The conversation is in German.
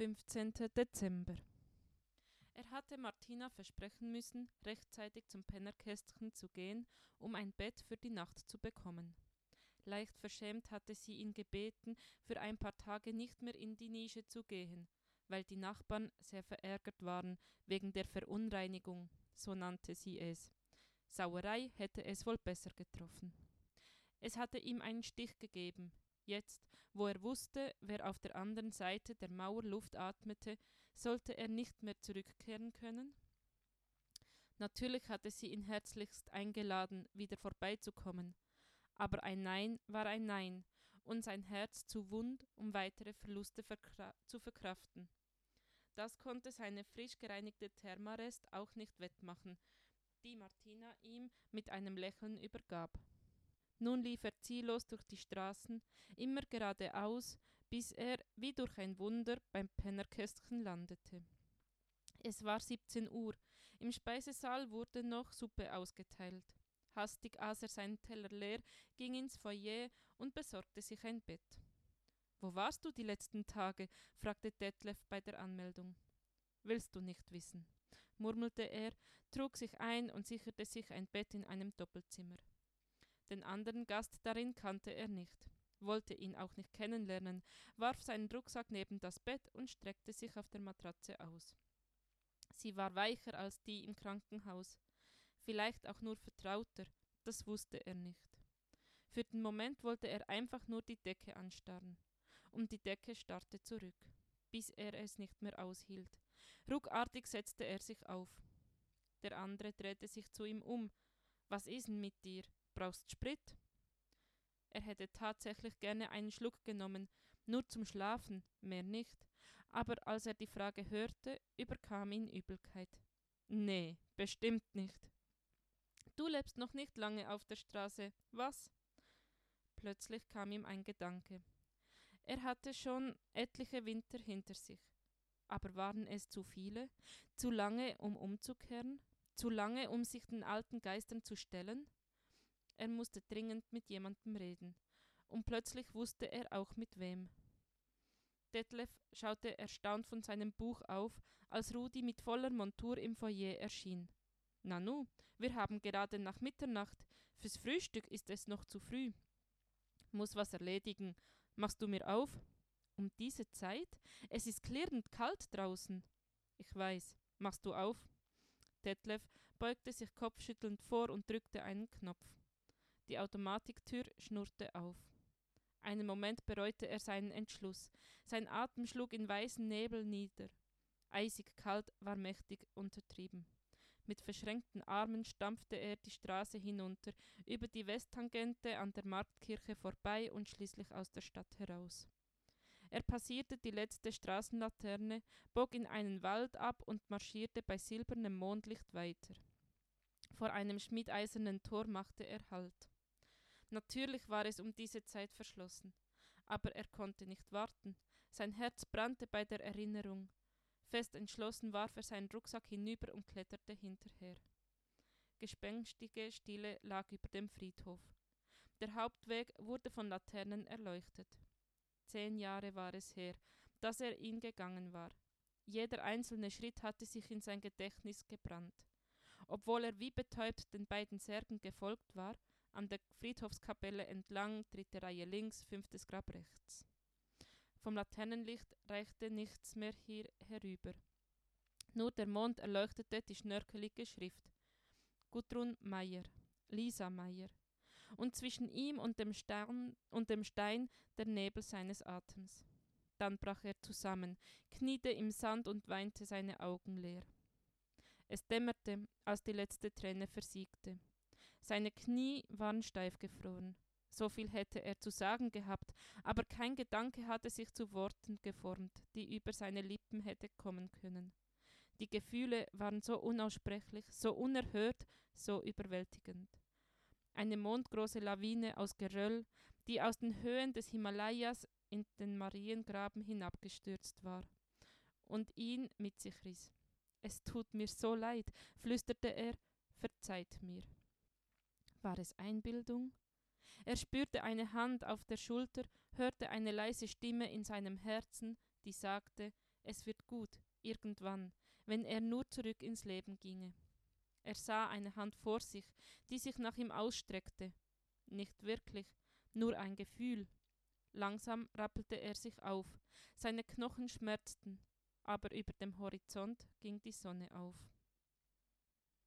15. Dezember. Er hatte Martina versprechen müssen, rechtzeitig zum Pennerkästchen zu gehen, um ein Bett für die Nacht zu bekommen. Leicht verschämt hatte sie ihn gebeten, für ein paar Tage nicht mehr in die Nische zu gehen, weil die Nachbarn sehr verärgert waren wegen der Verunreinigung, so nannte sie es. Sauerei hätte es wohl besser getroffen. Es hatte ihm einen Stich gegeben. Jetzt, wo er wusste, wer auf der anderen Seite der Mauer Luft atmete, sollte er nicht mehr zurückkehren können? Natürlich hatte sie ihn herzlichst eingeladen, wieder vorbeizukommen, aber ein Nein war ein Nein und sein Herz zu wund, um weitere Verluste verkra zu verkraften. Das konnte seine frisch gereinigte Thermarest auch nicht wettmachen, die Martina ihm mit einem Lächeln übergab. Nun lief er ziellos durch die Straßen, immer geradeaus, bis er, wie durch ein Wunder, beim Pennerkästchen landete. Es war 17 Uhr. Im Speisesaal wurde noch Suppe ausgeteilt. Hastig aß er seinen Teller leer, ging ins Foyer und besorgte sich ein Bett. Wo warst du die letzten Tage? fragte Detlef bei der Anmeldung. Willst du nicht wissen, murmelte er, trug sich ein und sicherte sich ein Bett in einem Doppelzimmer. Den anderen Gast darin kannte er nicht, wollte ihn auch nicht kennenlernen, warf seinen Rucksack neben das Bett und streckte sich auf der Matratze aus. Sie war weicher als die im Krankenhaus, vielleicht auch nur vertrauter, das wusste er nicht. Für den Moment wollte er einfach nur die Decke anstarren, und die Decke starrte zurück, bis er es nicht mehr aushielt. Ruckartig setzte er sich auf. Der andere drehte sich zu ihm um. Was ist denn mit dir? Brauchst Sprit? Er hätte tatsächlich gerne einen Schluck genommen, nur zum Schlafen, mehr nicht. Aber als er die Frage hörte, überkam ihn Übelkeit. Nee, bestimmt nicht. Du lebst noch nicht lange auf der Straße, was? Plötzlich kam ihm ein Gedanke. Er hatte schon etliche Winter hinter sich. Aber waren es zu viele? Zu lange, um umzukehren? Zu lange, um sich den alten Geistern zu stellen? Er musste dringend mit jemandem reden. Und plötzlich wusste er auch mit wem. Detlef schaute erstaunt von seinem Buch auf, als Rudi mit voller Montur im Foyer erschien. Nanu, wir haben gerade nach Mitternacht. Fürs Frühstück ist es noch zu früh. Muss was erledigen. Machst du mir auf? Um diese Zeit? Es ist klirrend kalt draußen. Ich weiß. Machst du auf? Detlef beugte sich kopfschüttelnd vor und drückte einen Knopf. Die Automatiktür schnurrte auf. Einen Moment bereute er seinen Entschluss. Sein Atem schlug in weißen Nebel nieder. Eisig kalt war mächtig untertrieben. Mit verschränkten Armen stampfte er die Straße hinunter, über die Westtangente an der Marktkirche vorbei und schließlich aus der Stadt heraus. Er passierte die letzte Straßenlaterne, bog in einen Wald ab und marschierte bei silbernem Mondlicht weiter. Vor einem schmiedeisernen Tor machte er Halt. Natürlich war es um diese Zeit verschlossen. Aber er konnte nicht warten. Sein Herz brannte bei der Erinnerung. Fest entschlossen warf er seinen Rucksack hinüber und kletterte hinterher. Gespenstige Stille lag über dem Friedhof. Der Hauptweg wurde von Laternen erleuchtet. Zehn Jahre war es her, dass er ihn gegangen war. Jeder einzelne Schritt hatte sich in sein Gedächtnis gebrannt. Obwohl er wie betäubt den beiden Särgen gefolgt war, an der Friedhofskapelle entlang, dritte Reihe links, fünftes Grab rechts. Vom Laternenlicht reichte nichts mehr hier herüber. Nur der Mond erleuchtete die schnörkelige Schrift. Gudrun Meyer, Lisa Meyer. Und zwischen ihm und dem, Stern, und dem Stein der Nebel seines Atems. Dann brach er zusammen, kniete im Sand und weinte seine Augen leer. Es dämmerte, als die letzte Träne versiegte. Seine Knie waren steif gefroren. So viel hätte er zu sagen gehabt, aber kein Gedanke hatte sich zu Worten geformt, die über seine Lippen hätte kommen können. Die Gefühle waren so unaussprechlich, so unerhört, so überwältigend. Eine mondgroße Lawine aus Geröll, die aus den Höhen des Himalayas in den Mariengraben hinabgestürzt war und ihn mit sich riss. Es tut mir so leid, flüsterte er, verzeiht mir. War es Einbildung? Er spürte eine Hand auf der Schulter, hörte eine leise Stimme in seinem Herzen, die sagte, Es wird gut, irgendwann, wenn er nur zurück ins Leben ginge. Er sah eine Hand vor sich, die sich nach ihm ausstreckte. Nicht wirklich, nur ein Gefühl. Langsam rappelte er sich auf. Seine Knochen schmerzten, aber über dem Horizont ging die Sonne auf.